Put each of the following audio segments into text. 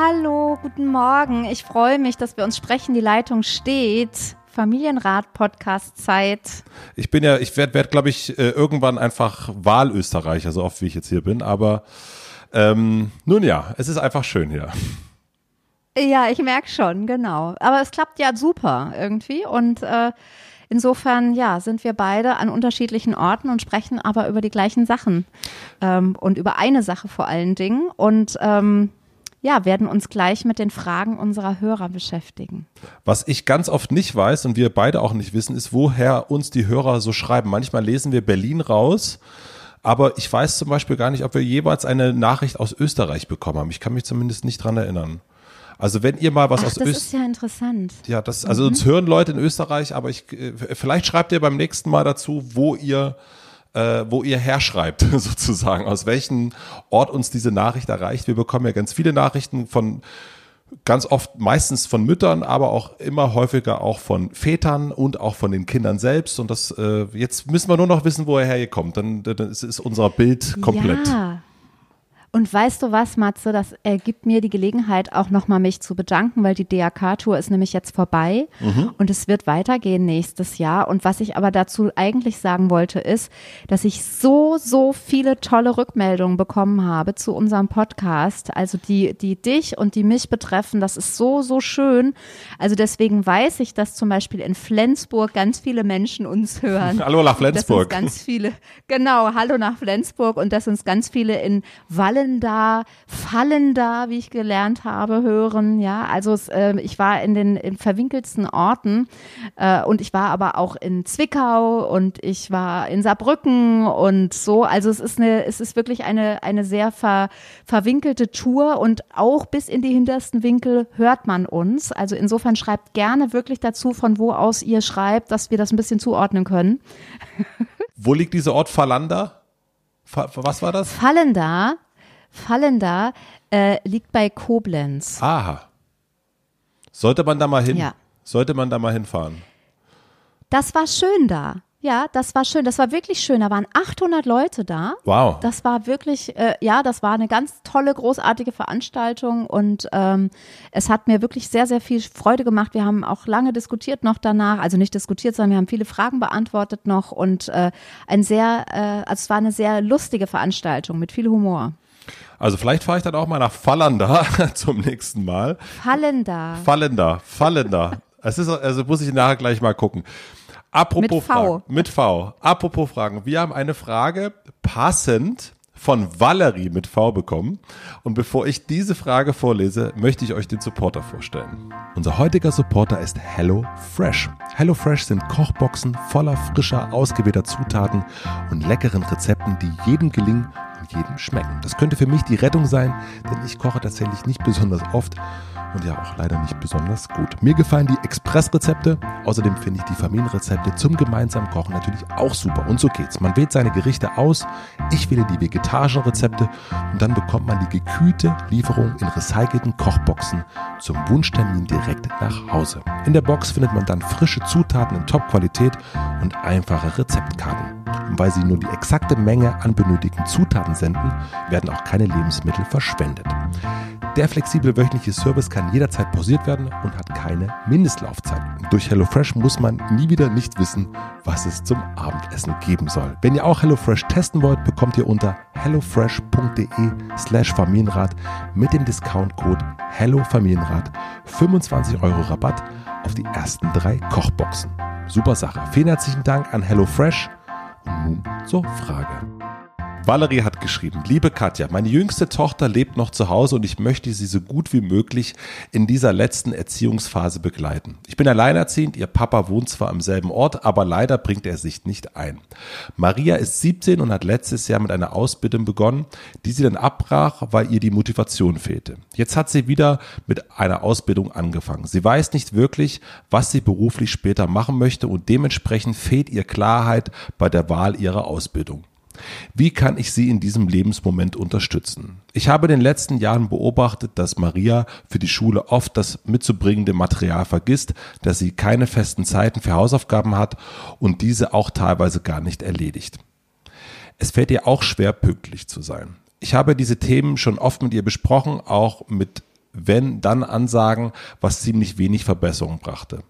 Hallo, guten Morgen. Ich freue mich, dass wir uns sprechen. Die Leitung steht. Familienrat-Podcast-Zeit. Ich bin ja, ich werde, werd, glaube ich, äh, irgendwann einfach Wahlösterreicher, so oft wie ich jetzt hier bin. Aber ähm, nun ja, es ist einfach schön hier. Ja, ich merke schon, genau. Aber es klappt ja super irgendwie. Und äh, insofern, ja, sind wir beide an unterschiedlichen Orten und sprechen aber über die gleichen Sachen. Ähm, und über eine Sache vor allen Dingen. Und ähm, ja, werden uns gleich mit den Fragen unserer Hörer beschäftigen. Was ich ganz oft nicht weiß und wir beide auch nicht wissen, ist, woher uns die Hörer so schreiben. Manchmal lesen wir Berlin raus. Aber ich weiß zum Beispiel gar nicht, ob wir jeweils eine Nachricht aus Österreich bekommen haben. Ich kann mich zumindest nicht dran erinnern. Also wenn ihr mal was Ach, aus Österreich. Das ist ja interessant. Ja, das, also mhm. uns hören Leute in Österreich, aber ich, äh, vielleicht schreibt ihr beim nächsten Mal dazu, wo ihr äh, wo ihr herschreibt, sozusagen, aus welchem Ort uns diese Nachricht erreicht. Wir bekommen ja ganz viele Nachrichten von ganz oft meistens von Müttern, aber auch immer häufiger auch von Vätern und auch von den Kindern selbst. Und das äh, jetzt müssen wir nur noch wissen, wo er herkommt. Dann, dann ist unser Bild komplett. Ja. Und weißt du was, Matze, das ergibt mir die Gelegenheit, auch nochmal mich zu bedanken, weil die DRK-Tour ist nämlich jetzt vorbei mhm. und es wird weitergehen nächstes Jahr. Und was ich aber dazu eigentlich sagen wollte, ist, dass ich so, so viele tolle Rückmeldungen bekommen habe zu unserem Podcast. Also die, die dich und die mich betreffen, das ist so, so schön. Also deswegen weiß ich, dass zum Beispiel in Flensburg ganz viele Menschen uns hören. Hallo nach Flensburg. ganz viele, genau, hallo nach Flensburg und dass uns ganz viele in Walle fallender, fallender, wie ich gelernt habe, hören. Ja, also es, äh, ich war in den in verwinkelsten Orten äh, und ich war aber auch in Zwickau und ich war in Saarbrücken und so. Also es ist eine, es ist wirklich eine eine sehr ver, verwinkelte Tour und auch bis in die hintersten Winkel hört man uns. Also insofern schreibt gerne wirklich dazu, von wo aus ihr schreibt, dass wir das ein bisschen zuordnen können. Wo liegt dieser Ort Fallander? Was war das? Fallender Fallender äh, liegt bei Koblenz. Aha. Sollte man da mal hin? Ja. Sollte man da mal hinfahren? Das war schön da. Ja, das war schön. Das war wirklich schön. Da waren 800 Leute da. Wow. Das war wirklich, äh, ja, das war eine ganz tolle, großartige Veranstaltung und ähm, es hat mir wirklich sehr, sehr viel Freude gemacht. Wir haben auch lange diskutiert noch danach, also nicht diskutiert, sondern wir haben viele Fragen beantwortet noch und äh, ein sehr, äh, also es war eine sehr lustige Veranstaltung mit viel Humor. Also vielleicht fahre ich dann auch mal nach Fallender zum nächsten Mal. Fallender. Fallender, Fallender. Es ist, also muss ich nachher gleich mal gucken. Apropos mit Fragen. Mit V. Apropos Fragen. Wir haben eine Frage passend von Valerie mit V bekommen. Und bevor ich diese Frage vorlese, möchte ich euch den Supporter vorstellen. Unser heutiger Supporter ist Hello Fresh. Hello Fresh sind Kochboxen voller frischer, ausgewählter Zutaten und leckeren Rezepten, die jedem gelingen jedem schmecken. Das könnte für mich die Rettung sein, denn ich koche tatsächlich nicht besonders oft und ja auch leider nicht besonders gut. Mir gefallen die Expressrezepte, außerdem finde ich die Familienrezepte zum gemeinsamen Kochen natürlich auch super. Und so geht's. Man wählt seine Gerichte aus, ich wähle die vegetarischen Rezepte und dann bekommt man die gekühlte Lieferung in recycelten Kochboxen zum Wunschtermin direkt nach Hause. In der Box findet man dann frische Zutaten in Top-Qualität und einfache Rezeptkarten. Und weil sie nur die exakte Menge an benötigten Zutaten senden, werden auch keine Lebensmittel verschwendet. Der flexible wöchentliche Service kann jederzeit pausiert werden und hat keine Mindestlaufzeit. Durch HelloFresh muss man nie wieder nicht wissen, was es zum Abendessen geben soll. Wenn ihr auch HelloFresh testen wollt, bekommt ihr unter hellofresh.de slash Familienrat mit dem Discountcode HelloFamilienrat 25 Euro Rabatt auf die ersten drei Kochboxen. Super Sache. Vielen herzlichen Dank an HelloFresh. Und nun zur Frage. Valerie hat geschrieben, liebe Katja, meine jüngste Tochter lebt noch zu Hause und ich möchte sie so gut wie möglich in dieser letzten Erziehungsphase begleiten. Ich bin alleinerziehend, ihr Papa wohnt zwar am selben Ort, aber leider bringt er sich nicht ein. Maria ist 17 und hat letztes Jahr mit einer Ausbildung begonnen, die sie dann abbrach, weil ihr die Motivation fehlte. Jetzt hat sie wieder mit einer Ausbildung angefangen. Sie weiß nicht wirklich, was sie beruflich später machen möchte und dementsprechend fehlt ihr Klarheit bei der Wahl ihrer Ausbildung. Wie kann ich sie in diesem Lebensmoment unterstützen? Ich habe in den letzten Jahren beobachtet, dass Maria für die Schule oft das mitzubringende Material vergisst, dass sie keine festen Zeiten für Hausaufgaben hat und diese auch teilweise gar nicht erledigt. Es fällt ihr auch schwer, pünktlich zu sein. Ich habe diese Themen schon oft mit ihr besprochen, auch mit wenn dann Ansagen, was ziemlich wenig Verbesserung brachte.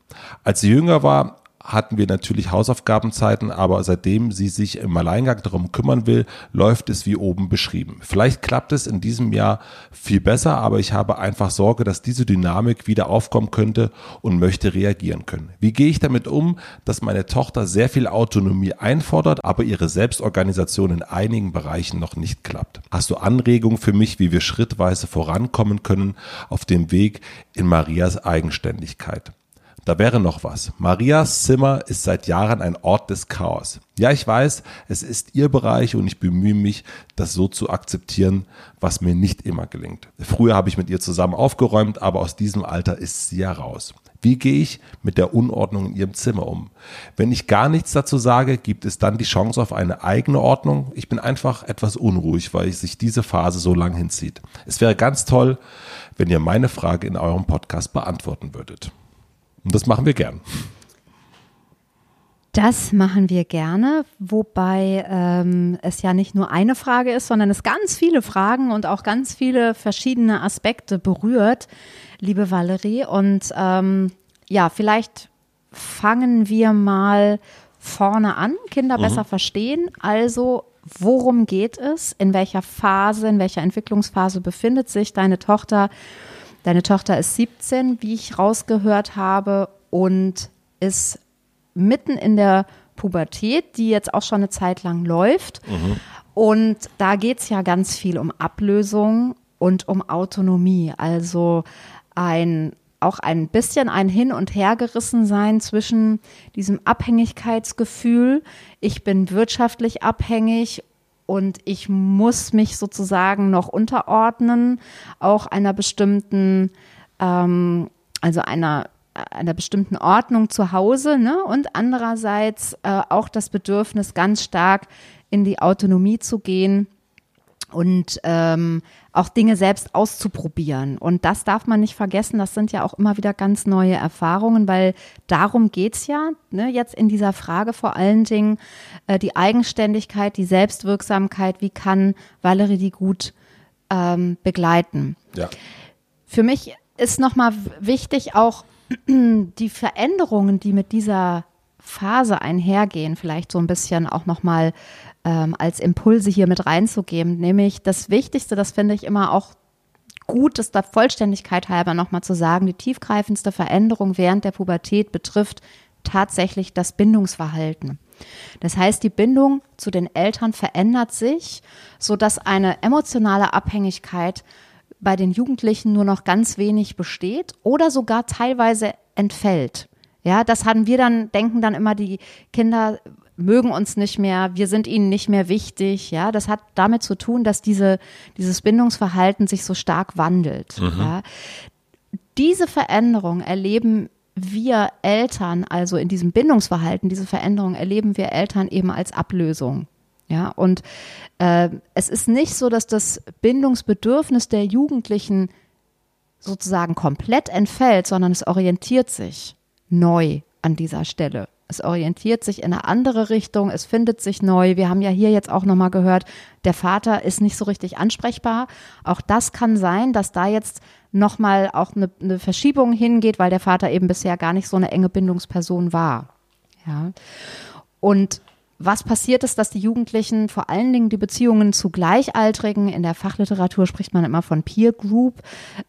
Als sie jünger war, hatten wir natürlich Hausaufgabenzeiten, aber seitdem sie sich im Alleingang darum kümmern will, läuft es wie oben beschrieben. Vielleicht klappt es in diesem Jahr viel besser, aber ich habe einfach Sorge, dass diese Dynamik wieder aufkommen könnte und möchte reagieren können. Wie gehe ich damit um, dass meine Tochter sehr viel Autonomie einfordert, aber ihre Selbstorganisation in einigen Bereichen noch nicht klappt? Hast du Anregungen für mich, wie wir schrittweise vorankommen können auf dem Weg in Marias Eigenständigkeit? Da wäre noch was. Marias Zimmer ist seit Jahren ein Ort des Chaos. Ja, ich weiß, es ist ihr Bereich und ich bemühe mich, das so zu akzeptieren, was mir nicht immer gelingt. Früher habe ich mit ihr zusammen aufgeräumt, aber aus diesem Alter ist sie ja raus. Wie gehe ich mit der Unordnung in ihrem Zimmer um? Wenn ich gar nichts dazu sage, gibt es dann die Chance auf eine eigene Ordnung? Ich bin einfach etwas unruhig, weil sich diese Phase so lang hinzieht. Es wäre ganz toll, wenn ihr meine Frage in eurem Podcast beantworten würdet. Und das machen wir gern. Das machen wir gerne, wobei ähm, es ja nicht nur eine Frage ist, sondern es ganz viele Fragen und auch ganz viele verschiedene Aspekte berührt, liebe Valerie. Und ähm, ja, vielleicht fangen wir mal vorne an, Kinder mhm. besser verstehen. Also, worum geht es? In welcher Phase, in welcher Entwicklungsphase befindet sich deine Tochter? Deine Tochter ist 17, wie ich rausgehört habe, und ist mitten in der Pubertät, die jetzt auch schon eine Zeit lang läuft. Mhm. Und da geht es ja ganz viel um Ablösung und um Autonomie. Also ein auch ein bisschen ein Hin- und Hergerissen sein zwischen diesem Abhängigkeitsgefühl, ich bin wirtschaftlich abhängig und ich muss mich sozusagen noch unterordnen, auch einer bestimmten, ähm, also einer einer bestimmten Ordnung zu Hause ne? und andererseits äh, auch das Bedürfnis, ganz stark in die Autonomie zu gehen und ähm, auch Dinge selbst auszuprobieren. Und das darf man nicht vergessen. Das sind ja auch immer wieder ganz neue Erfahrungen, weil darum geht's ja ne, jetzt in dieser Frage vor allen Dingen äh, die Eigenständigkeit, die Selbstwirksamkeit. Wie kann Valerie die gut ähm, begleiten? Ja. Für mich ist nochmal wichtig, auch die Veränderungen, die mit dieser Phase einhergehen, vielleicht so ein bisschen auch nochmal ähm, als Impulse hier mit reinzugeben. Nämlich das Wichtigste, das finde ich immer auch gut, das da Vollständigkeit halber nochmal zu sagen, die tiefgreifendste Veränderung während der Pubertät betrifft tatsächlich das Bindungsverhalten. Das heißt, die Bindung zu den Eltern verändert sich, sodass eine emotionale Abhängigkeit bei den Jugendlichen nur noch ganz wenig besteht oder sogar teilweise entfällt. Ja, das haben wir dann, denken dann immer, die Kinder mögen uns nicht mehr, wir sind ihnen nicht mehr wichtig. Ja, das hat damit zu tun, dass diese, dieses Bindungsverhalten sich so stark wandelt. Mhm. Ja. Diese Veränderung erleben wir Eltern, also in diesem Bindungsverhalten, diese Veränderung erleben wir Eltern eben als Ablösung. Ja, und äh, es ist nicht so, dass das Bindungsbedürfnis der Jugendlichen sozusagen komplett entfällt, sondern es orientiert sich neu an dieser Stelle. Es orientiert sich in eine andere Richtung, es findet sich neu. Wir haben ja hier jetzt auch nochmal gehört, der Vater ist nicht so richtig ansprechbar. Auch das kann sein, dass da jetzt nochmal auch eine, eine Verschiebung hingeht, weil der Vater eben bisher gar nicht so eine enge Bindungsperson war. Ja. Und was passiert ist, dass die Jugendlichen vor allen Dingen die Beziehungen zu Gleichaltrigen, in der Fachliteratur spricht man immer von Peer Group,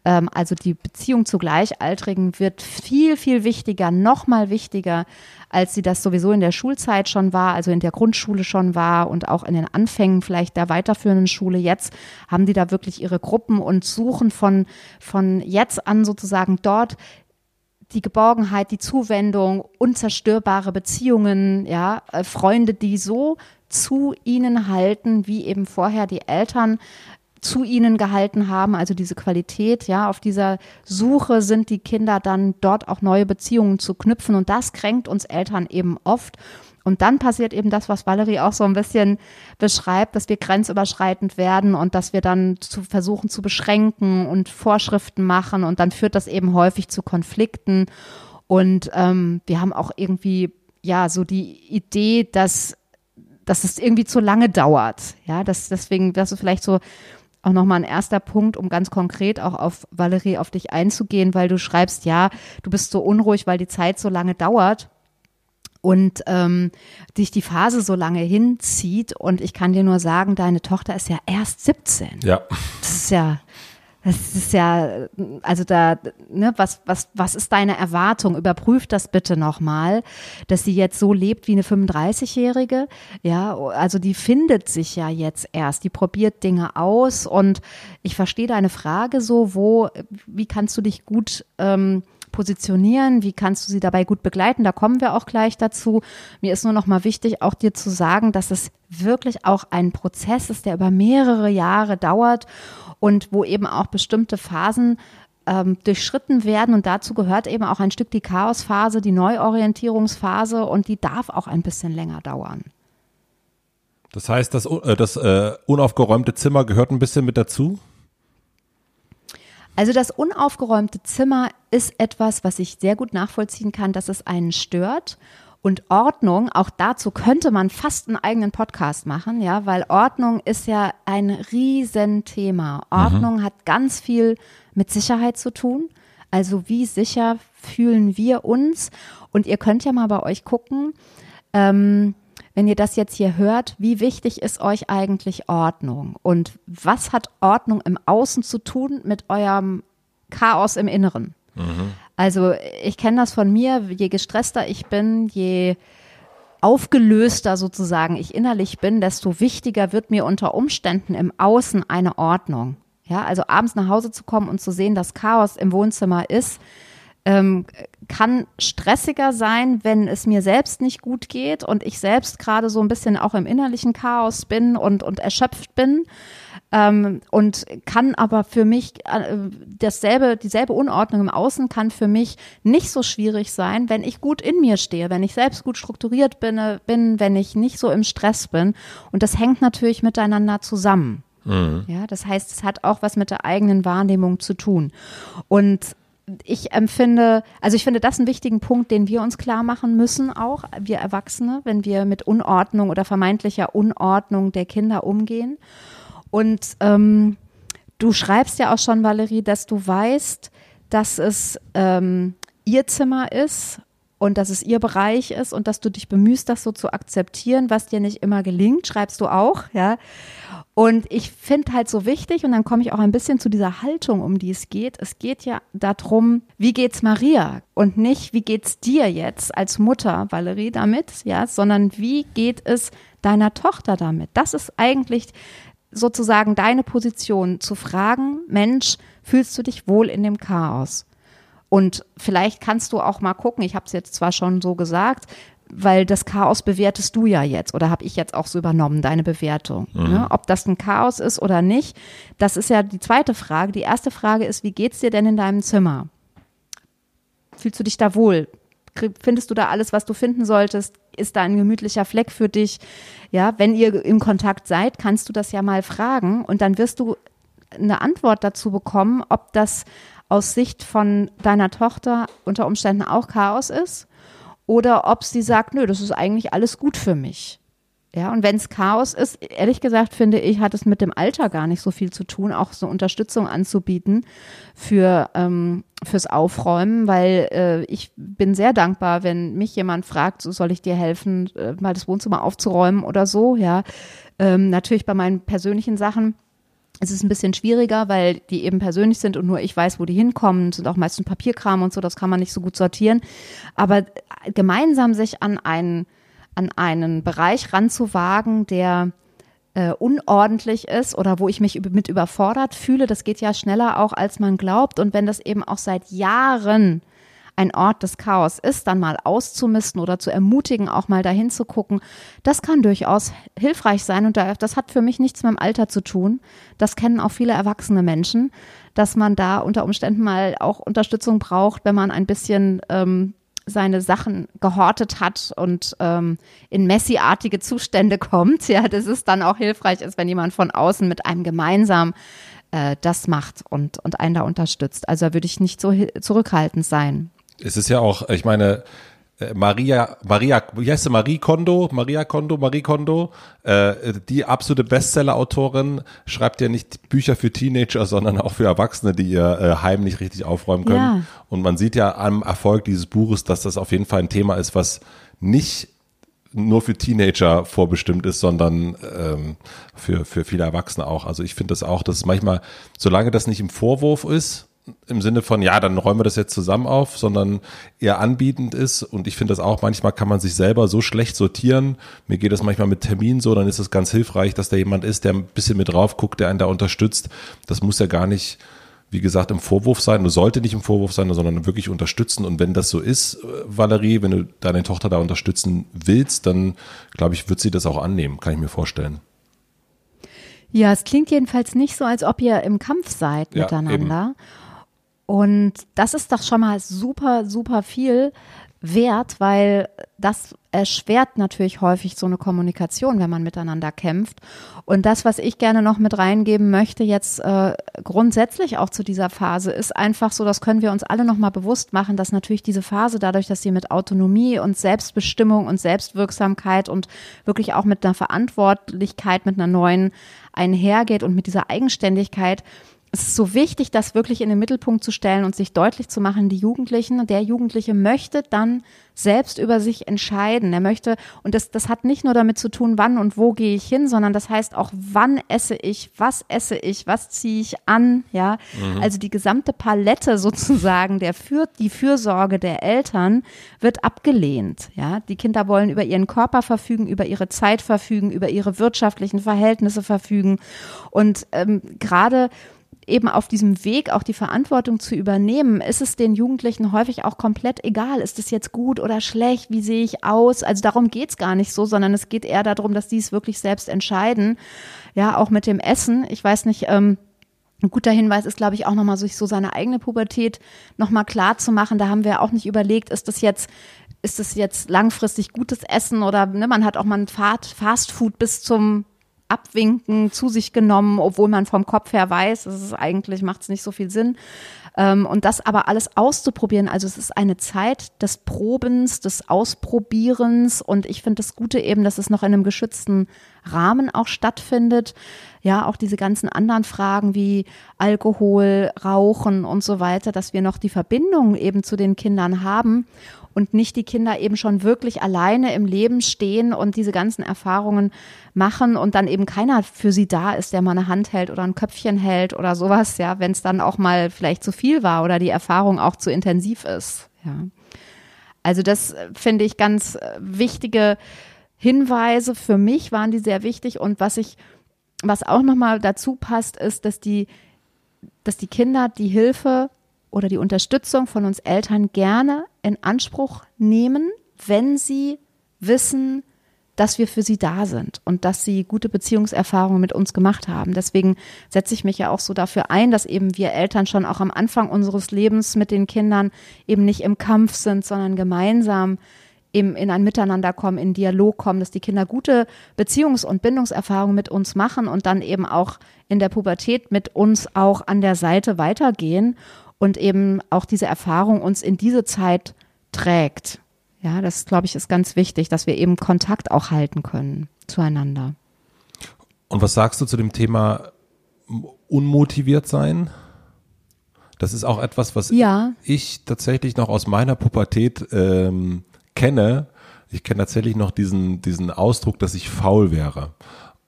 ähm, also die Beziehung zu Gleichaltrigen wird viel, viel wichtiger, nochmal wichtiger, als sie das sowieso in der Schulzeit schon war, also in der Grundschule schon war und auch in den Anfängen vielleicht der weiterführenden Schule. Jetzt haben die da wirklich ihre Gruppen und suchen von, von jetzt an sozusagen dort die Geborgenheit, die Zuwendung, unzerstörbare Beziehungen, ja, äh, Freunde, die so zu ihnen halten, wie eben vorher die Eltern zu ihnen gehalten haben, also diese Qualität, ja, auf dieser Suche sind die Kinder dann dort auch neue Beziehungen zu knüpfen. Und das kränkt uns Eltern eben oft und dann passiert eben das, was Valerie auch so ein bisschen beschreibt, dass wir grenzüberschreitend werden und dass wir dann zu versuchen zu beschränken und Vorschriften machen und dann führt das eben häufig zu Konflikten. Und ähm, wir haben auch irgendwie ja so die Idee, dass, dass es irgendwie zu lange dauert. Ja, das, deswegen, das ist vielleicht so auch nochmal ein erster Punkt, um ganz konkret auch auf Valerie, auf dich einzugehen, weil du schreibst, ja, du bist so unruhig, weil die Zeit so lange dauert und ähm, dich die Phase so lange hinzieht. Und ich kann dir nur sagen, deine Tochter ist ja erst 17. Ja. Das ist ja, das ist ja, also da, ne, was, was, was ist deine Erwartung? Überprüf das bitte nochmal, dass sie jetzt so lebt wie eine 35-Jährige. Ja, also die findet sich ja jetzt erst, die probiert Dinge aus und ich verstehe deine Frage so, wo, wie kannst du dich gut ähm, positionieren? Wie kannst du sie dabei gut begleiten? Da kommen wir auch gleich dazu. Mir ist nur noch mal wichtig, auch dir zu sagen, dass es wirklich auch ein Prozess ist, der über mehrere Jahre dauert und wo eben auch bestimmte Phasen ähm, durchschritten werden. Und dazu gehört eben auch ein Stück die Chaosphase, die Neuorientierungsphase und die darf auch ein bisschen länger dauern. Das heißt, das, äh, das äh, unaufgeräumte Zimmer gehört ein bisschen mit dazu? Also das unaufgeräumte Zimmer ist etwas, was ich sehr gut nachvollziehen kann, dass es einen stört. Und Ordnung, auch dazu könnte man fast einen eigenen Podcast machen, ja, weil Ordnung ist ja ein Riesenthema. Ordnung mhm. hat ganz viel mit Sicherheit zu tun. Also wie sicher fühlen wir uns? Und ihr könnt ja mal bei euch gucken, ähm, wenn ihr das jetzt hier hört, wie wichtig ist euch eigentlich Ordnung? Und was hat Ordnung im Außen zu tun mit eurem Chaos im Inneren? Mhm. Also ich kenne das von mir, je gestresster ich bin, je aufgelöster sozusagen ich innerlich bin, desto wichtiger wird mir unter Umständen im Außen eine Ordnung. Ja, also abends nach Hause zu kommen und zu sehen, dass Chaos im Wohnzimmer ist, ähm, kann stressiger sein, wenn es mir selbst nicht gut geht und ich selbst gerade so ein bisschen auch im innerlichen Chaos bin und, und erschöpft bin. Ähm, und kann aber für mich äh, dasselbe, dieselbe Unordnung im Außen kann für mich nicht so schwierig sein, wenn ich gut in mir stehe, wenn ich selbst gut strukturiert bin, bin wenn ich nicht so im Stress bin. Und das hängt natürlich miteinander zusammen. Mhm. Ja, das heißt, es hat auch was mit der eigenen Wahrnehmung zu tun. Und ich empfinde, also ich finde das einen wichtigen Punkt, den wir uns klar machen müssen, auch wir Erwachsene, wenn wir mit Unordnung oder vermeintlicher Unordnung der Kinder umgehen. Und ähm, du schreibst ja auch schon, Valerie, dass du weißt, dass es ähm, ihr Zimmer ist und dass es ihr Bereich ist und dass du dich bemühst, das so zu akzeptieren, was dir nicht immer gelingt, schreibst du auch, ja. Und ich finde halt so wichtig, und dann komme ich auch ein bisschen zu dieser Haltung, um die es geht. Es geht ja darum, wie geht's Maria und nicht, wie geht's dir jetzt als Mutter, Valerie, damit, ja, sondern wie geht es deiner Tochter damit? Das ist eigentlich sozusagen deine Position, zu fragen, Mensch, fühlst du dich wohl in dem Chaos? Und vielleicht kannst du auch mal gucken, ich habe es jetzt zwar schon so gesagt, weil das Chaos bewertest du ja jetzt oder habe ich jetzt auch so übernommen, deine Bewertung. Mhm. Ne? Ob das ein Chaos ist oder nicht, das ist ja die zweite Frage. Die erste Frage ist, wie geht's dir denn in deinem Zimmer? Fühlst du dich da wohl? Findest du da alles, was du finden solltest? Ist da ein gemütlicher Fleck für dich? Ja, wenn ihr im Kontakt seid, kannst du das ja mal fragen und dann wirst du eine Antwort dazu bekommen, ob das aus Sicht von deiner Tochter unter Umständen auch Chaos ist oder ob sie sagt, nö, das ist eigentlich alles gut für mich. Ja, und wenn es Chaos ist, ehrlich gesagt, finde ich, hat es mit dem Alter gar nicht so viel zu tun, auch so Unterstützung anzubieten für ähm, fürs Aufräumen, weil äh, ich bin sehr dankbar, wenn mich jemand fragt, so soll ich dir helfen, äh, mal das Wohnzimmer aufzuräumen oder so. Ja, ähm, natürlich bei meinen persönlichen Sachen es ist ein bisschen schwieriger, weil die eben persönlich sind und nur ich weiß, wo die hinkommen. sind auch meistens Papierkram und so, das kann man nicht so gut sortieren. Aber gemeinsam sich an einen, an einen Bereich ranzuwagen, der äh, unordentlich ist oder wo ich mich mit überfordert fühle, das geht ja schneller auch, als man glaubt. Und wenn das eben auch seit Jahren ein Ort des Chaos ist, dann mal auszumisten oder zu ermutigen, auch mal dahin zu gucken, das kann durchaus hilfreich sein und das hat für mich nichts mit dem Alter zu tun. Das kennen auch viele erwachsene Menschen, dass man da unter Umständen mal auch Unterstützung braucht, wenn man ein bisschen ähm, seine Sachen gehortet hat und ähm, in Messi-artige Zustände kommt, ja, dass es dann auch hilfreich ist, wenn jemand von außen mit einem gemeinsam äh, das macht und, und einen da unterstützt. Also würde ich nicht so zurückhaltend sein es ist ja auch, ich meine, äh, Maria, Maria, wie heißt sie? Marie Kondo, Maria Kondo, Marie Kondo, äh, die absolute Bestseller-Autorin, schreibt ja nicht Bücher für Teenager, sondern auch für Erwachsene, die ihr äh, Heim nicht richtig aufräumen können. Ja. Und man sieht ja am Erfolg dieses Buches, dass das auf jeden Fall ein Thema ist, was nicht nur für Teenager vorbestimmt ist, sondern ähm, für, für viele Erwachsene auch. Also ich finde das auch, dass manchmal, solange das nicht im Vorwurf ist, im Sinne von, ja, dann räumen wir das jetzt zusammen auf, sondern eher anbietend ist. Und ich finde das auch, manchmal kann man sich selber so schlecht sortieren. Mir geht das manchmal mit Terminen so, dann ist es ganz hilfreich, dass da jemand ist, der ein bisschen mit drauf guckt, der einen da unterstützt. Das muss ja gar nicht, wie gesagt, im Vorwurf sein, du sollte nicht im Vorwurf sein, sondern wirklich unterstützen. Und wenn das so ist, Valerie, wenn du deine Tochter da unterstützen willst, dann glaube ich, wird sie das auch annehmen, kann ich mir vorstellen. Ja, es klingt jedenfalls nicht so, als ob ihr im Kampf seid ja, miteinander. Eben. Und das ist doch schon mal super, super viel wert, weil das erschwert natürlich häufig so eine Kommunikation, wenn man miteinander kämpft. Und das, was ich gerne noch mit reingeben möchte, jetzt äh, grundsätzlich auch zu dieser Phase, ist einfach so, das können wir uns alle nochmal bewusst machen, dass natürlich diese Phase dadurch, dass sie mit Autonomie und Selbstbestimmung und Selbstwirksamkeit und wirklich auch mit einer Verantwortlichkeit, mit einer neuen einhergeht und mit dieser Eigenständigkeit, es ist so wichtig, das wirklich in den Mittelpunkt zu stellen und sich deutlich zu machen, die Jugendlichen, der Jugendliche möchte dann selbst über sich entscheiden. Er möchte, und das, das hat nicht nur damit zu tun, wann und wo gehe ich hin, sondern das heißt auch, wann esse ich, was esse ich, was ziehe ich an, ja. Mhm. Also die gesamte Palette sozusagen der für, die Fürsorge der Eltern wird abgelehnt, ja. Die Kinder wollen über ihren Körper verfügen, über ihre Zeit verfügen, über ihre wirtschaftlichen Verhältnisse verfügen und ähm, gerade eben auf diesem Weg auch die Verantwortung zu übernehmen, ist es den Jugendlichen häufig auch komplett egal, ist es jetzt gut oder schlecht, wie sehe ich aus? Also darum geht es gar nicht so, sondern es geht eher darum, dass die es wirklich selbst entscheiden. Ja, auch mit dem Essen. Ich weiß nicht, ähm, ein guter Hinweis ist, glaube ich, auch nochmal sich so seine eigene Pubertät nochmal klar zu machen. Da haben wir auch nicht überlegt, ist das jetzt ist es jetzt langfristig gutes Essen oder ne, man hat auch mal ein Fast Food bis zum Abwinken zu sich genommen, obwohl man vom Kopf her weiß, es ist eigentlich macht es nicht so viel Sinn. Ähm, und das aber alles auszuprobieren, also es ist eine Zeit des Probens, des Ausprobierens und ich finde das Gute eben, dass es noch in einem geschützten Rahmen auch stattfindet. Ja, auch diese ganzen anderen Fragen wie Alkohol, Rauchen und so weiter, dass wir noch die Verbindung eben zu den Kindern haben und nicht die Kinder eben schon wirklich alleine im Leben stehen und diese ganzen Erfahrungen machen und dann eben keiner für sie da ist, der mal eine Hand hält oder ein Köpfchen hält oder sowas, ja, wenn es dann auch mal vielleicht zu viel war oder die Erfahrung auch zu intensiv ist, ja. Also das äh, finde ich ganz äh, wichtige Hinweise für mich waren die sehr wichtig und was ich was auch nochmal dazu passt, ist, dass die, dass die Kinder die Hilfe oder die Unterstützung von uns Eltern gerne in Anspruch nehmen, wenn sie wissen, dass wir für sie da sind und dass sie gute Beziehungserfahrungen mit uns gemacht haben. Deswegen setze ich mich ja auch so dafür ein, dass eben wir Eltern schon auch am Anfang unseres Lebens mit den Kindern eben nicht im Kampf sind, sondern gemeinsam eben in ein Miteinander kommen, in Dialog kommen, dass die Kinder gute Beziehungs- und Bindungserfahrungen mit uns machen und dann eben auch in der Pubertät mit uns auch an der Seite weitergehen und eben auch diese Erfahrung uns in diese Zeit trägt. Ja, das glaube ich ist ganz wichtig, dass wir eben Kontakt auch halten können zueinander. Und was sagst du zu dem Thema unmotiviert sein? Das ist auch etwas, was ja. ich tatsächlich noch aus meiner Pubertät ähm, kenne. Ich kenne tatsächlich noch diesen, diesen Ausdruck, dass ich faul wäre.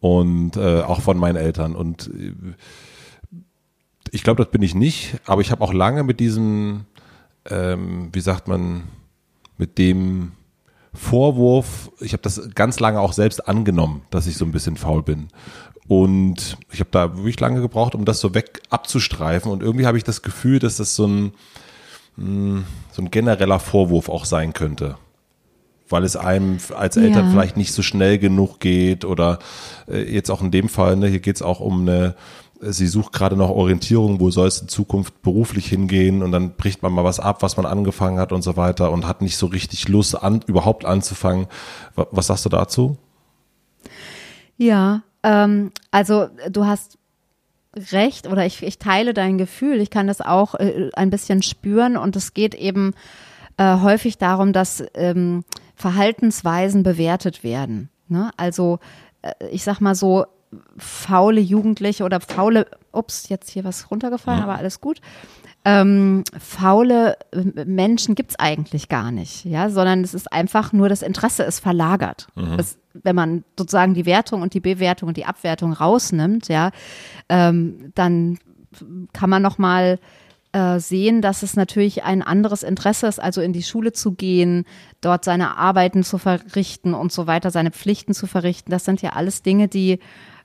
Und äh, auch von meinen Eltern. Und äh, ich glaube, das bin ich nicht, aber ich habe auch lange mit diesem, ähm, wie sagt man, mit dem Vorwurf, ich habe das ganz lange auch selbst angenommen, dass ich so ein bisschen faul bin. Und ich habe da wirklich lange gebraucht, um das so weg abzustreifen. Und irgendwie habe ich das Gefühl, dass das so ein, hm, so ein genereller Vorwurf auch sein könnte. Weil es einem als Eltern ja. vielleicht nicht so schnell genug geht oder äh, jetzt auch in dem Fall, ne, hier geht es auch um eine sie sucht gerade noch Orientierung, wo soll es in Zukunft beruflich hingehen und dann bricht man mal was ab, was man angefangen hat und so weiter und hat nicht so richtig Lust, an, überhaupt anzufangen. Was sagst du dazu? Ja, ähm, also du hast recht oder ich, ich teile dein Gefühl. Ich kann das auch äh, ein bisschen spüren und es geht eben äh, häufig darum, dass ähm, Verhaltensweisen bewertet werden. Ne? Also äh, ich sag mal so, faule Jugendliche oder faule, ups, jetzt hier was runtergefallen, ja. aber alles gut. Ähm, faule Menschen gibt's eigentlich gar nicht, ja, sondern es ist einfach nur das Interesse ist verlagert. Mhm. Das, wenn man sozusagen die Wertung und die Bewertung und die Abwertung rausnimmt, ja, ähm, dann kann man noch mal äh, sehen, dass es natürlich ein anderes Interesse ist, also in die Schule zu gehen, dort seine Arbeiten zu verrichten und so weiter, seine Pflichten zu verrichten. Das sind ja alles Dinge, die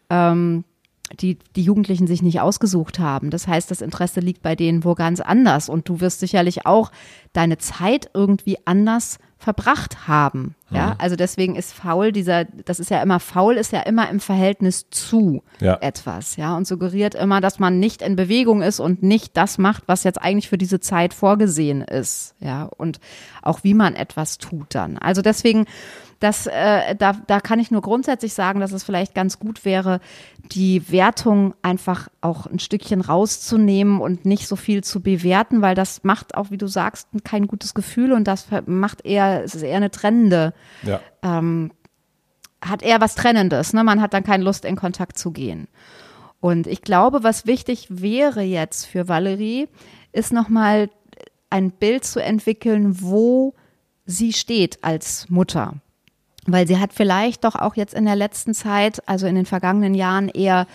ähm, die die Jugendlichen sich nicht ausgesucht haben. Das heißt, das Interesse liegt bei denen wo ganz anders und du wirst sicherlich auch deine Zeit irgendwie anders verbracht haben. Ja, mhm. also deswegen ist faul dieser, das ist ja immer faul, ist ja immer im Verhältnis zu ja. etwas, ja, und suggeriert immer, dass man nicht in Bewegung ist und nicht das macht, was jetzt eigentlich für diese Zeit vorgesehen ist, ja, und auch wie man etwas tut dann. Also deswegen das, äh, da, da kann ich nur grundsätzlich sagen, dass es vielleicht ganz gut wäre, die Wertung einfach auch ein Stückchen rauszunehmen und nicht so viel zu bewerten, weil das macht auch, wie du sagst, kein gutes Gefühl und das macht eher, es ist eher eine trennende, ja. ähm, hat eher was Trennendes. Ne? Man hat dann keine Lust, in Kontakt zu gehen. Und ich glaube, was wichtig wäre jetzt für Valerie, ist nochmal ein Bild zu entwickeln, wo sie steht als Mutter weil sie hat vielleicht doch auch jetzt in der letzten Zeit, also in den vergangenen Jahren eher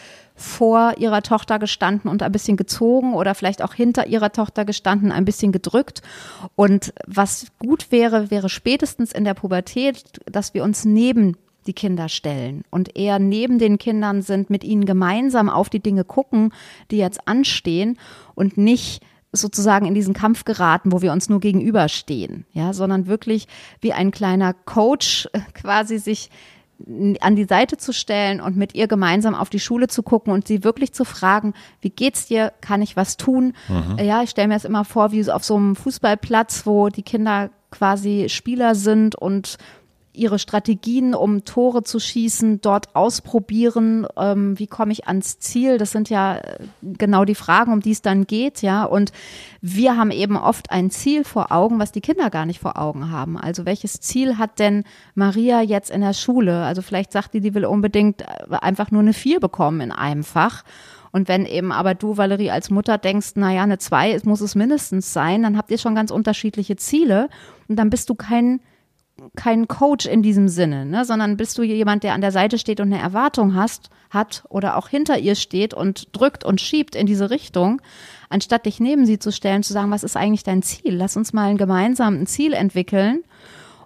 vor ihrer Tochter gestanden und ein bisschen gezogen oder vielleicht auch hinter ihrer Tochter gestanden, ein bisschen gedrückt. Und was gut wäre, wäre spätestens in der Pubertät, dass wir uns neben die Kinder stellen und eher neben den Kindern sind, mit ihnen gemeinsam auf die Dinge gucken, die jetzt anstehen und nicht sozusagen in diesen Kampf geraten, wo wir uns nur gegenüberstehen, ja, sondern wirklich wie ein kleiner Coach äh, quasi sich an die Seite zu stellen und mit ihr gemeinsam auf die Schule zu gucken und sie wirklich zu fragen, wie geht's dir? Kann ich was tun? Mhm. Ja, ich stelle mir das immer vor, wie auf so einem Fußballplatz, wo die Kinder quasi Spieler sind und ihre Strategien, um Tore zu schießen, dort ausprobieren. Ähm, wie komme ich ans Ziel? Das sind ja äh, genau die Fragen, um die es dann geht, ja. Und wir haben eben oft ein Ziel vor Augen, was die Kinder gar nicht vor Augen haben. Also welches Ziel hat denn Maria jetzt in der Schule? Also vielleicht sagt die, die will unbedingt äh, einfach nur eine vier bekommen in einem Fach. Und wenn eben aber du, Valerie, als Mutter denkst, naja, eine zwei muss es mindestens sein, dann habt ihr schon ganz unterschiedliche Ziele. Und dann bist du kein kein Coach in diesem Sinne, ne, sondern bist du jemand, der an der Seite steht und eine Erwartung hast, hat oder auch hinter ihr steht und drückt und schiebt in diese Richtung, anstatt dich neben sie zu stellen, zu sagen, was ist eigentlich dein Ziel? Lass uns mal ein gemeinsames Ziel entwickeln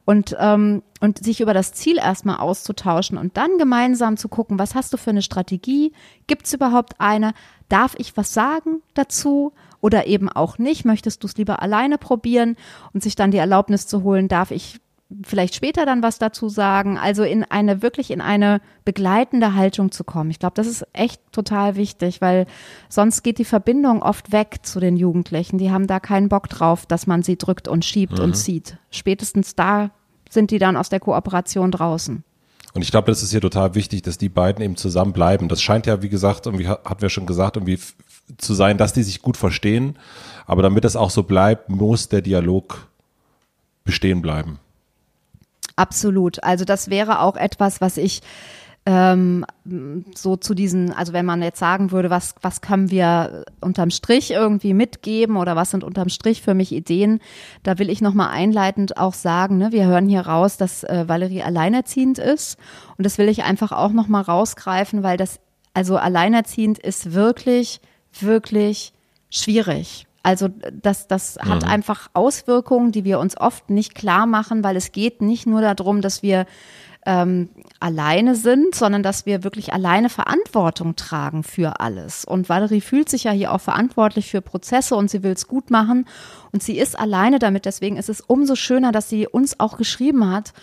und, ähm, und sich über das Ziel erstmal auszutauschen und dann gemeinsam zu gucken, was hast du für eine Strategie? Gibt es überhaupt eine? Darf ich was sagen dazu? Oder eben auch nicht? Möchtest du es lieber alleine probieren und sich dann die Erlaubnis zu holen, darf ich vielleicht später dann was dazu sagen. Also in eine, wirklich in eine begleitende Haltung zu kommen. Ich glaube, das ist echt total wichtig, weil sonst geht die Verbindung oft weg zu den Jugendlichen. Die haben da keinen Bock drauf, dass man sie drückt und schiebt mhm. und zieht. Spätestens da sind die dann aus der Kooperation draußen. Und ich glaube, das ist hier total wichtig, dass die beiden eben zusammen bleiben. Das scheint ja, wie gesagt, irgendwie hatten wir schon gesagt, irgendwie zu sein, dass die sich gut verstehen. Aber damit das auch so bleibt, muss der Dialog bestehen bleiben. Absolut. Also das wäre auch etwas, was ich ähm, so zu diesen, also wenn man jetzt sagen würde, was, was können wir unterm Strich irgendwie mitgeben oder was sind unterm Strich für mich Ideen, da will ich nochmal einleitend auch sagen, ne, wir hören hier raus, dass äh, Valerie alleinerziehend ist und das will ich einfach auch nochmal rausgreifen, weil das, also alleinerziehend ist wirklich, wirklich schwierig. Also das, das hat mhm. einfach Auswirkungen, die wir uns oft nicht klar machen, weil es geht nicht nur darum, dass wir ähm, alleine sind, sondern dass wir wirklich alleine Verantwortung tragen für alles. Und Valerie fühlt sich ja hier auch verantwortlich für Prozesse und sie will es gut machen. Und sie ist alleine damit. Deswegen ist es umso schöner, dass sie uns auch geschrieben hat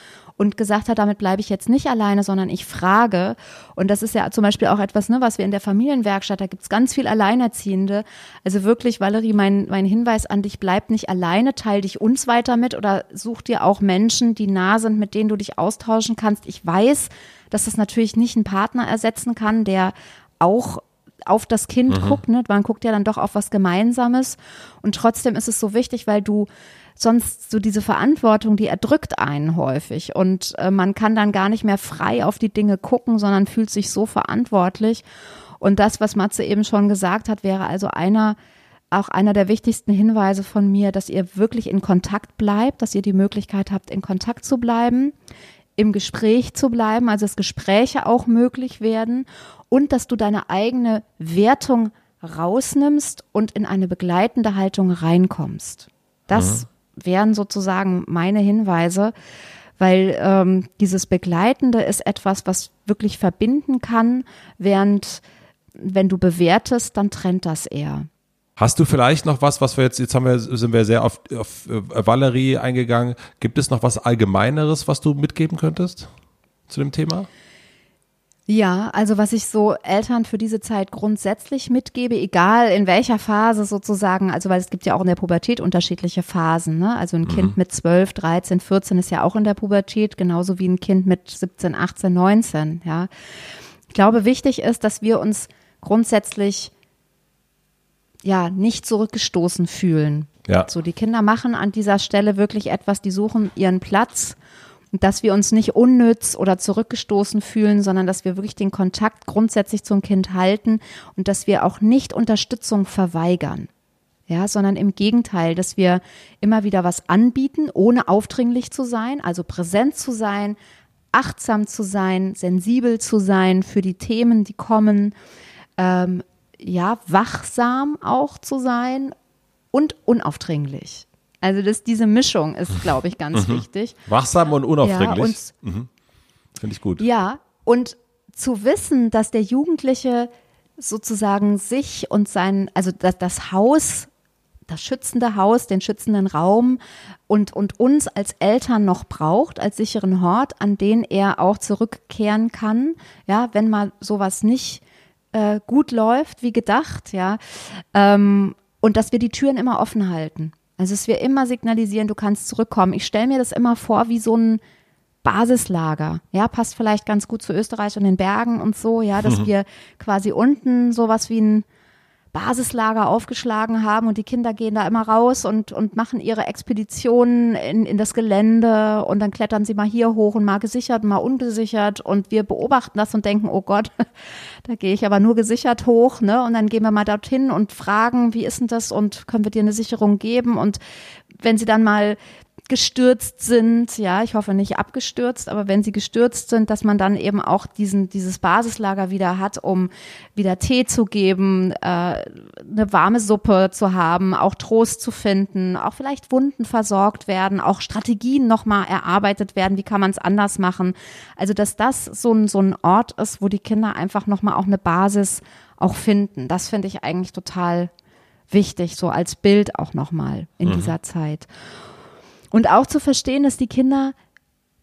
und gesagt hat, damit bleibe ich jetzt nicht alleine, sondern ich frage. Und das ist ja zum Beispiel auch etwas, ne, was wir in der Familienwerkstatt, da gibt's ganz viel Alleinerziehende. Also wirklich, Valerie, mein, mein Hinweis an dich, bleib nicht alleine, teil dich uns weiter mit oder such dir auch Menschen, die nah sind, mit denen du dich austauschen kannst. Ich weiß, dass das natürlich nicht einen Partner ersetzen kann, der auch auf das Kind mhm. guckt. Ne? Man guckt ja dann doch auf was Gemeinsames. Und trotzdem ist es so wichtig, weil du sonst so diese Verantwortung, die erdrückt einen häufig und äh, man kann dann gar nicht mehr frei auf die Dinge gucken, sondern fühlt sich so verantwortlich. Und das, was Matze eben schon gesagt hat, wäre also einer, auch einer der wichtigsten Hinweise von mir, dass ihr wirklich in Kontakt bleibt, dass ihr die Möglichkeit habt, in Kontakt zu bleiben, im Gespräch zu bleiben, also dass Gespräche auch möglich werden und dass du deine eigene Wertung rausnimmst und in eine begleitende Haltung reinkommst. Das mhm wären sozusagen meine Hinweise, weil ähm, dieses Begleitende ist etwas, was wirklich verbinden kann, während wenn du bewertest, dann trennt das eher. Hast du vielleicht noch was, was wir jetzt, jetzt haben wir, sind wir sehr auf, auf äh, Valerie eingegangen. Gibt es noch was Allgemeineres, was du mitgeben könntest zu dem Thema? Ja, also was ich so Eltern für diese Zeit grundsätzlich mitgebe, egal in welcher Phase sozusagen, also weil es gibt ja auch in der Pubertät unterschiedliche Phasen, ne? Also ein mhm. Kind mit 12, 13, 14 ist ja auch in der Pubertät, genauso wie ein Kind mit 17, 18, 19, ja. Ich glaube, wichtig ist, dass wir uns grundsätzlich ja nicht zurückgestoßen fühlen. Ja. So, die Kinder machen an dieser Stelle wirklich etwas, die suchen ihren Platz dass wir uns nicht unnütz oder zurückgestoßen fühlen, sondern dass wir wirklich den Kontakt grundsätzlich zum Kind halten und dass wir auch nicht Unterstützung verweigern. Ja, sondern im Gegenteil, dass wir immer wieder was anbieten, ohne aufdringlich zu sein, also präsent zu sein, achtsam zu sein, sensibel zu sein für die Themen, die kommen, ähm, ja, wachsam auch zu sein und unaufdringlich. Also das, diese Mischung ist, glaube ich, ganz mhm. wichtig. Wachsam und unaufdringlich. Ja, mhm. Finde ich gut. Ja, und zu wissen, dass der Jugendliche sozusagen sich und sein, also das, das Haus, das schützende Haus, den schützenden Raum und, und uns als Eltern noch braucht, als sicheren Hort, an den er auch zurückkehren kann, ja, wenn mal sowas nicht äh, gut läuft, wie gedacht, ja, ähm, und dass wir die Türen immer offen halten. Also dass wir immer signalisieren, du kannst zurückkommen. Ich stelle mir das immer vor wie so ein Basislager. Ja, passt vielleicht ganz gut zu Österreich und den Bergen und so, ja, dass mhm. wir quasi unten sowas wie ein Basislager aufgeschlagen haben und die Kinder gehen da immer raus und, und machen ihre Expeditionen in, in das Gelände und dann klettern sie mal hier hoch und mal gesichert, mal ungesichert und wir beobachten das und denken, oh Gott, da gehe ich aber nur gesichert hoch, ne? Und dann gehen wir mal dorthin und fragen, wie ist denn das und können wir dir eine Sicherung geben? Und wenn sie dann mal gestürzt sind, ja, ich hoffe nicht abgestürzt, aber wenn sie gestürzt sind, dass man dann eben auch diesen, dieses Basislager wieder hat, um wieder Tee zu geben, äh, eine warme Suppe zu haben, auch Trost zu finden, auch vielleicht Wunden versorgt werden, auch Strategien nochmal erarbeitet werden, wie kann man es anders machen. Also, dass das so ein, so ein Ort ist, wo die Kinder einfach nochmal auch eine Basis auch finden. Das finde ich eigentlich total wichtig, so als Bild auch nochmal in mhm. dieser Zeit. Und auch zu verstehen, dass die Kinder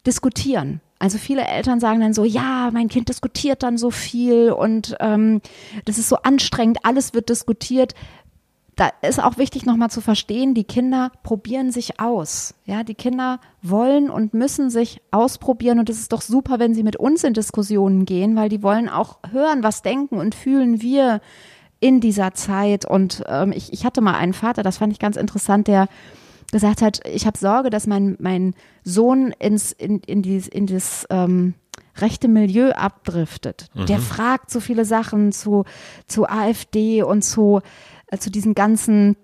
diskutieren. Also viele Eltern sagen dann so, ja, mein Kind diskutiert dann so viel und ähm, das ist so anstrengend, alles wird diskutiert. Da ist auch wichtig nochmal zu verstehen, die Kinder probieren sich aus. Ja, die Kinder wollen und müssen sich ausprobieren und es ist doch super, wenn sie mit uns in Diskussionen gehen, weil die wollen auch hören, was denken und fühlen wir in dieser Zeit. Und ähm, ich, ich hatte mal einen Vater, das fand ich ganz interessant, der gesagt hat, ich habe Sorge, dass mein, mein Sohn ins, in, in, dies, in das ähm, rechte Milieu abdriftet. Mhm. Der fragt so viele Sachen zu, zu AfD und zu, äh, zu diesen ganzen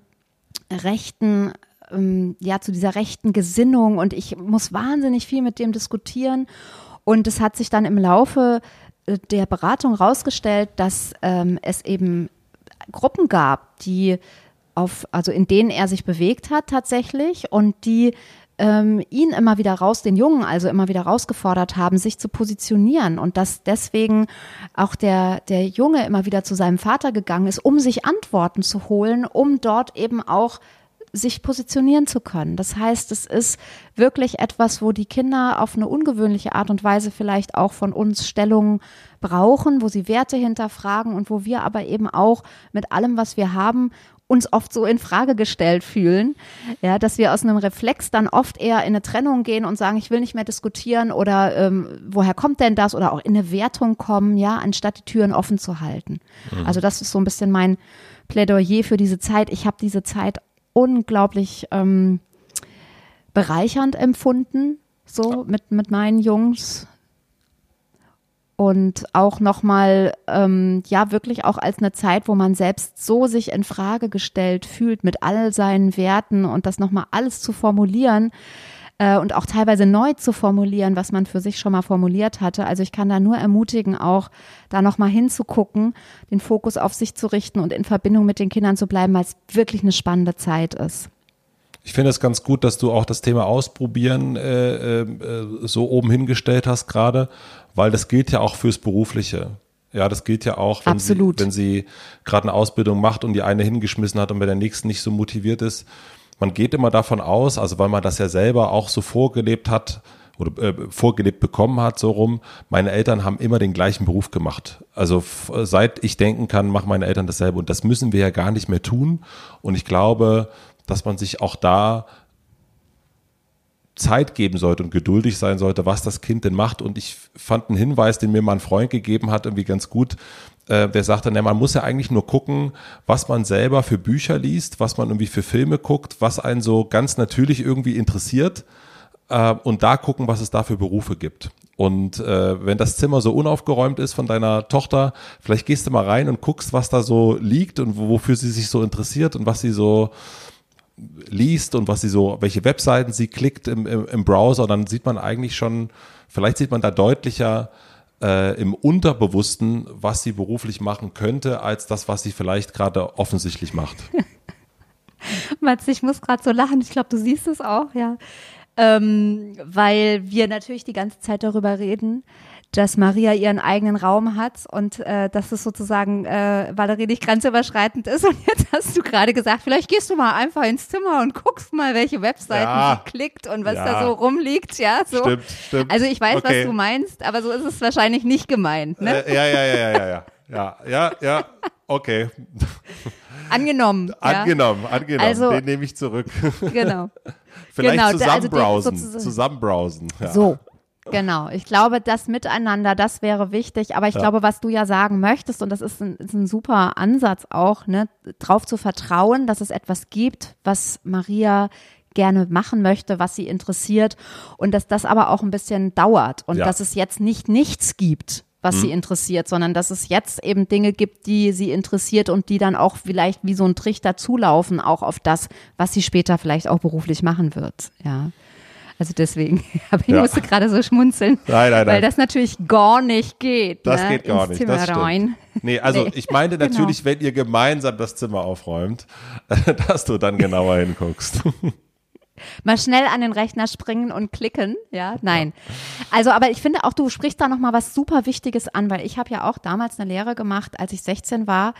rechten ähm, ja, zu dieser rechten Gesinnung und ich muss wahnsinnig viel mit dem diskutieren. Und es hat sich dann im Laufe äh, der Beratung herausgestellt, dass ähm, es eben Gruppen gab, die auf, also in denen er sich bewegt hat tatsächlich und die ähm, ihn immer wieder raus, den Jungen also immer wieder rausgefordert haben, sich zu positionieren und dass deswegen auch der, der Junge immer wieder zu seinem Vater gegangen ist, um sich Antworten zu holen, um dort eben auch sich positionieren zu können. Das heißt, es ist wirklich etwas, wo die Kinder auf eine ungewöhnliche Art und Weise vielleicht auch von uns Stellungen brauchen, wo sie Werte hinterfragen und wo wir aber eben auch mit allem, was wir haben, uns oft so in Frage gestellt fühlen, ja, dass wir aus einem Reflex dann oft eher in eine Trennung gehen und sagen, ich will nicht mehr diskutieren oder ähm, woher kommt denn das oder auch in eine Wertung kommen, ja, anstatt die Türen offen zu halten. Mhm. Also das ist so ein bisschen mein Plädoyer für diese Zeit. Ich habe diese Zeit unglaublich ähm, bereichernd empfunden, so mit, mit meinen Jungs. Und auch nochmal, ähm, ja, wirklich auch als eine Zeit, wo man selbst so sich in Frage gestellt fühlt mit all seinen Werten und das nochmal alles zu formulieren, äh, und auch teilweise neu zu formulieren, was man für sich schon mal formuliert hatte. Also ich kann da nur ermutigen, auch da nochmal hinzugucken, den Fokus auf sich zu richten und in Verbindung mit den Kindern zu bleiben, weil es wirklich eine spannende Zeit ist. Ich finde es ganz gut, dass du auch das Thema Ausprobieren äh, äh, so oben hingestellt hast gerade, weil das gilt ja auch fürs Berufliche. Ja, das gilt ja auch, wenn Absolut. sie, wenn sie gerade eine Ausbildung macht und die eine hingeschmissen hat und bei der nächsten nicht so motiviert ist, man geht immer davon aus, also weil man das ja selber auch so vorgelebt hat oder äh, vorgelebt bekommen hat, so rum, meine Eltern haben immer den gleichen Beruf gemacht. Also seit ich denken kann, machen meine Eltern dasselbe und das müssen wir ja gar nicht mehr tun. Und ich glaube, dass man sich auch da Zeit geben sollte und geduldig sein sollte, was das Kind denn macht. Und ich fand einen Hinweis, den mir mein Freund gegeben hat, irgendwie ganz gut. Äh, der sagte, ne, man muss ja eigentlich nur gucken, was man selber für Bücher liest, was man irgendwie für Filme guckt, was einen so ganz natürlich irgendwie interessiert äh, und da gucken, was es da für Berufe gibt. Und äh, wenn das Zimmer so unaufgeräumt ist von deiner Tochter, vielleicht gehst du mal rein und guckst, was da so liegt und wofür sie sich so interessiert und was sie so liest und was sie so, welche Webseiten sie klickt im, im, im Browser, dann sieht man eigentlich schon, vielleicht sieht man da deutlicher, äh, im Unterbewussten, was sie beruflich machen könnte, als das, was sie vielleicht gerade offensichtlich macht. Mats, ich muss gerade so lachen. Ich glaube, du siehst es auch, ja. Ähm, weil wir natürlich die ganze Zeit darüber reden, dass Maria ihren eigenen Raum hat und äh, dass es sozusagen, äh, Valerie, nicht grenzüberschreitend ist. Und jetzt hast du gerade gesagt, vielleicht gehst du mal einfach ins Zimmer und guckst mal, welche Webseiten ja. sie klickt und was ja. da so rumliegt. Ja, so. Stimmt, stimmt. Also ich weiß, okay. was du meinst, aber so ist es wahrscheinlich nicht gemeint. Ne? Äh, ja, ja, ja, ja, ja, ja. Ja, ja, ja, okay. Angenommen. angenommen, ja. angenommen. Also, Den nehme ich zurück. Genau. Vielleicht genau, zusammenbrowsen. Also zusammenbrowsen. Ja. So, Genau, ich glaube, das Miteinander, das wäre wichtig. Aber ich ja. glaube, was du ja sagen möchtest, und das ist ein, ist ein super Ansatz auch, ne, darauf zu vertrauen, dass es etwas gibt, was Maria gerne machen möchte, was sie interessiert und dass das aber auch ein bisschen dauert und ja. dass es jetzt nicht nichts gibt, was mhm. sie interessiert, sondern dass es jetzt eben Dinge gibt, die sie interessiert und die dann auch vielleicht wie so ein Trichter zulaufen, auch auf das, was sie später vielleicht auch beruflich machen wird. Ja. Also deswegen, aber ich ja. musste gerade so schmunzeln. Nein, nein, nein. Weil das natürlich gar nicht geht. Das ne? geht gar Ins nicht. Zimmer das rein. Nee, also nee. ich meine natürlich, genau. wenn ihr gemeinsam das Zimmer aufräumt, dass du dann genauer hinguckst. Mal schnell an den Rechner springen und klicken, ja, nein. Also, aber ich finde auch, du sprichst da nochmal was super Wichtiges an, weil ich habe ja auch damals eine Lehre gemacht, als ich 16 war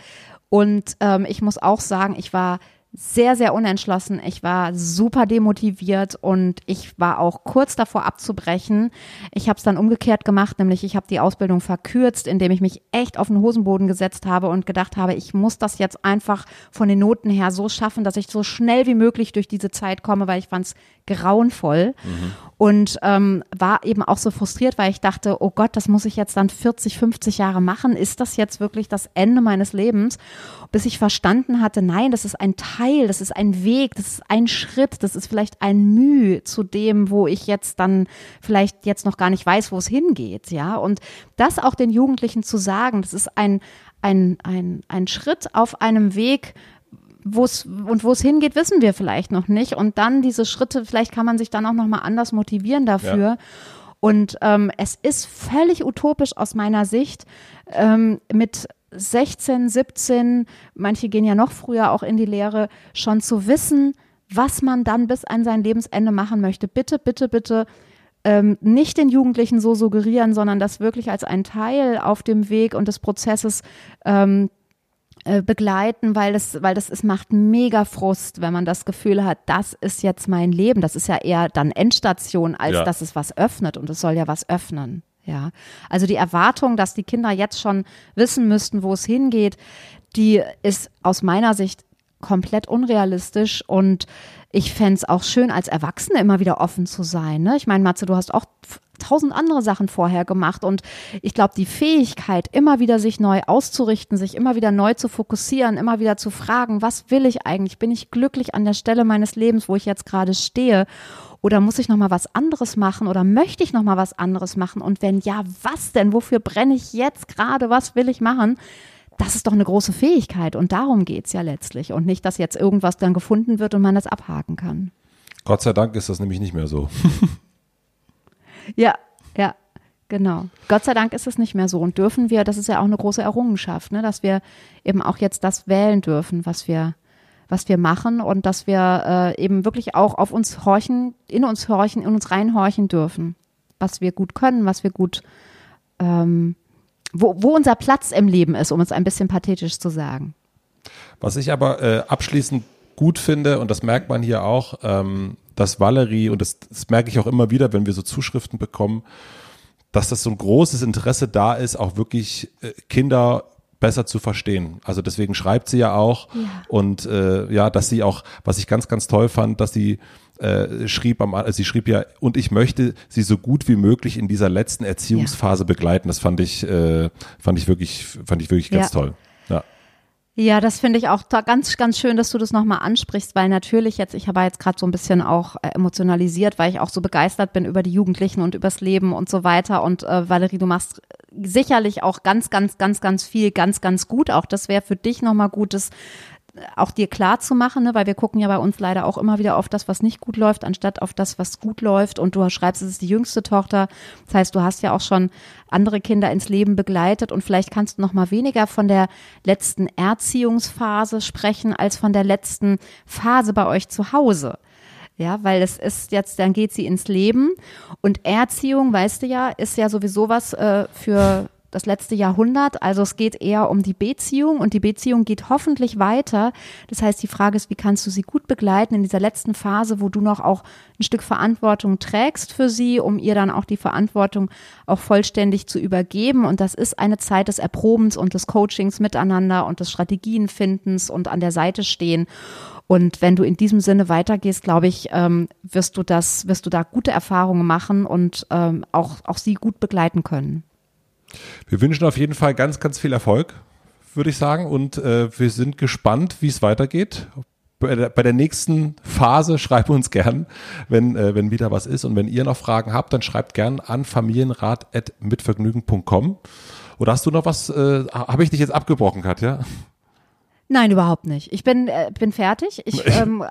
und ähm, ich muss auch sagen, ich war sehr, sehr unentschlossen. Ich war super demotiviert und ich war auch kurz davor abzubrechen. Ich habe es dann umgekehrt gemacht, nämlich ich habe die Ausbildung verkürzt, indem ich mich echt auf den Hosenboden gesetzt habe und gedacht habe, ich muss das jetzt einfach von den Noten her so schaffen, dass ich so schnell wie möglich durch diese Zeit komme, weil ich fand es grauenvoll. Mhm. Und ähm, war eben auch so frustriert, weil ich dachte, oh Gott, das muss ich jetzt dann 40, 50 Jahre machen. Ist das jetzt wirklich das Ende meines Lebens? Bis ich verstanden hatte, nein, das ist ein Teil das ist ein Weg, das ist ein Schritt, das ist vielleicht ein Mühe zu dem, wo ich jetzt dann vielleicht jetzt noch gar nicht weiß, wo es hingeht, ja. Und das auch den Jugendlichen zu sagen, das ist ein, ein, ein, ein Schritt auf einem Weg, wo es und wo es hingeht, wissen wir vielleicht noch nicht. Und dann diese Schritte, vielleicht kann man sich dann auch noch mal anders motivieren dafür. Ja. Und ähm, es ist völlig utopisch aus meiner Sicht, ähm, mit 16, 17, manche gehen ja noch früher auch in die Lehre, schon zu wissen, was man dann bis an sein Lebensende machen möchte. Bitte, bitte, bitte ähm, nicht den Jugendlichen so suggerieren, sondern das wirklich als ein Teil auf dem Weg und des Prozesses ähm, äh, begleiten, weil das, weil das es macht mega Frust, wenn man das Gefühl hat, das ist jetzt mein Leben. Das ist ja eher dann Endstation, als ja. dass es was öffnet und es soll ja was öffnen. Ja, also die Erwartung, dass die Kinder jetzt schon wissen müssten, wo es hingeht, die ist aus meiner Sicht komplett unrealistisch und ich fände es auch schön, als Erwachsene immer wieder offen zu sein. Ne? Ich meine, Matze, du hast auch tausend andere Sachen vorher gemacht und ich glaube, die Fähigkeit, immer wieder sich neu auszurichten, sich immer wieder neu zu fokussieren, immer wieder zu fragen, was will ich eigentlich? Bin ich glücklich an der Stelle meines Lebens, wo ich jetzt gerade stehe? Oder muss ich noch mal was anderes machen oder möchte ich noch mal was anderes machen? Und wenn ja, was denn? Wofür brenne ich jetzt gerade? Was will ich machen? Das ist doch eine große Fähigkeit und darum geht es ja letztlich und nicht, dass jetzt irgendwas dann gefunden wird und man das abhaken kann. Gott sei Dank ist das nämlich nicht mehr so. ja, ja, genau. Gott sei Dank ist es nicht mehr so und dürfen wir, das ist ja auch eine große Errungenschaft, ne, dass wir eben auch jetzt das wählen dürfen, was wir, was wir machen und dass wir äh, eben wirklich auch auf uns horchen, in uns horchen, in uns reinhorchen dürfen, was wir gut können, was wir gut, ähm, wo, wo unser Platz im Leben ist, um es ein bisschen pathetisch zu sagen. Was ich aber äh, abschließend gut finde, und das merkt man hier auch, ähm, dass Valerie, und das, das merke ich auch immer wieder, wenn wir so Zuschriften bekommen, dass das so ein großes Interesse da ist, auch wirklich äh, Kinder besser zu verstehen. Also deswegen schreibt sie ja auch ja. und äh, ja, dass sie auch, was ich ganz, ganz toll fand, dass sie äh, schrieb am, also sie schrieb ja, und ich möchte sie so gut wie möglich in dieser letzten Erziehungsphase ja. begleiten. Das fand ich, äh, fand ich wirklich, fand ich wirklich ganz ja. toll. Ja. Ja, das finde ich auch ganz, ganz schön, dass du das nochmal ansprichst, weil natürlich jetzt, ich habe jetzt gerade so ein bisschen auch äh, emotionalisiert, weil ich auch so begeistert bin über die Jugendlichen und übers Leben und so weiter. Und äh, Valerie, du machst sicherlich auch ganz, ganz, ganz, ganz viel, ganz, ganz gut. Auch das wäre für dich nochmal gutes auch dir klar zu machen, ne? weil wir gucken ja bei uns leider auch immer wieder auf das, was nicht gut läuft, anstatt auf das, was gut läuft. Und du schreibst, es ist die jüngste Tochter. Das heißt, du hast ja auch schon andere Kinder ins Leben begleitet und vielleicht kannst du noch mal weniger von der letzten Erziehungsphase sprechen als von der letzten Phase bei euch zu Hause. Ja, weil es ist jetzt, dann geht sie ins Leben und Erziehung, weißt du ja, ist ja sowieso was äh, für das letzte Jahrhundert. Also es geht eher um die Beziehung und die Beziehung geht hoffentlich weiter. Das heißt, die Frage ist, wie kannst du sie gut begleiten in dieser letzten Phase, wo du noch auch ein Stück Verantwortung trägst für sie, um ihr dann auch die Verantwortung auch vollständig zu übergeben. Und das ist eine Zeit des Erprobens und des Coachings miteinander und des Strategienfindens und an der Seite stehen. Und wenn du in diesem Sinne weitergehst, glaube ich, ähm, wirst du das, wirst du da gute Erfahrungen machen und ähm, auch, auch sie gut begleiten können. Wir wünschen auf jeden Fall ganz, ganz viel Erfolg, würde ich sagen. Und äh, wir sind gespannt, wie es weitergeht. Bei der, bei der, nächsten Phase schreibt uns gern, wenn, äh, wenn wieder was ist. Und wenn ihr noch Fragen habt, dann schreibt gern an familienrat.mitvergnügen.com. Oder hast du noch was? Äh, Habe ich dich jetzt abgebrochen, Katja? Nein, überhaupt nicht. Ich bin, äh, bin fertig. Ich ähm,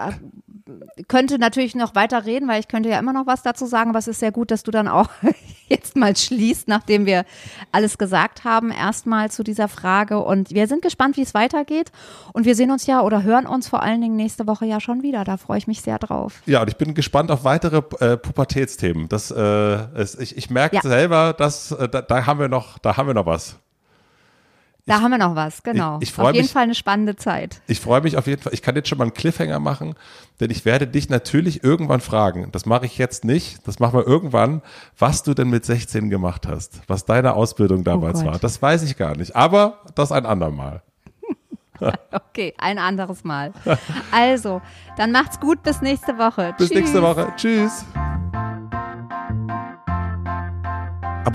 könnte natürlich noch weiter reden, weil ich könnte ja immer noch was dazu sagen, aber es ist sehr gut, dass du dann auch jetzt mal schließt, nachdem wir alles gesagt haben, erstmal zu dieser Frage. Und wir sind gespannt, wie es weitergeht. Und wir sehen uns ja oder hören uns vor allen Dingen nächste Woche ja schon wieder. Da freue ich mich sehr drauf. Ja, und ich bin gespannt auf weitere äh, Pubertätsthemen. Das, äh, es, ich, ich merke ja. selber, dass äh, da, da haben wir noch, da haben wir noch was. Da ich, haben wir noch was, genau. Ich, ich auf jeden mich, Fall eine spannende Zeit. Ich freue mich auf jeden Fall. Ich kann jetzt schon mal einen Cliffhanger machen, denn ich werde dich natürlich irgendwann fragen. Das mache ich jetzt nicht. Das machen wir irgendwann, was du denn mit 16 gemacht hast, was deine Ausbildung oh damals oh war. Das weiß ich gar nicht. Aber das ein andermal. okay, ein anderes Mal. Also, dann macht's gut. Bis nächste Woche. Bis Tschüss. nächste Woche. Tschüss.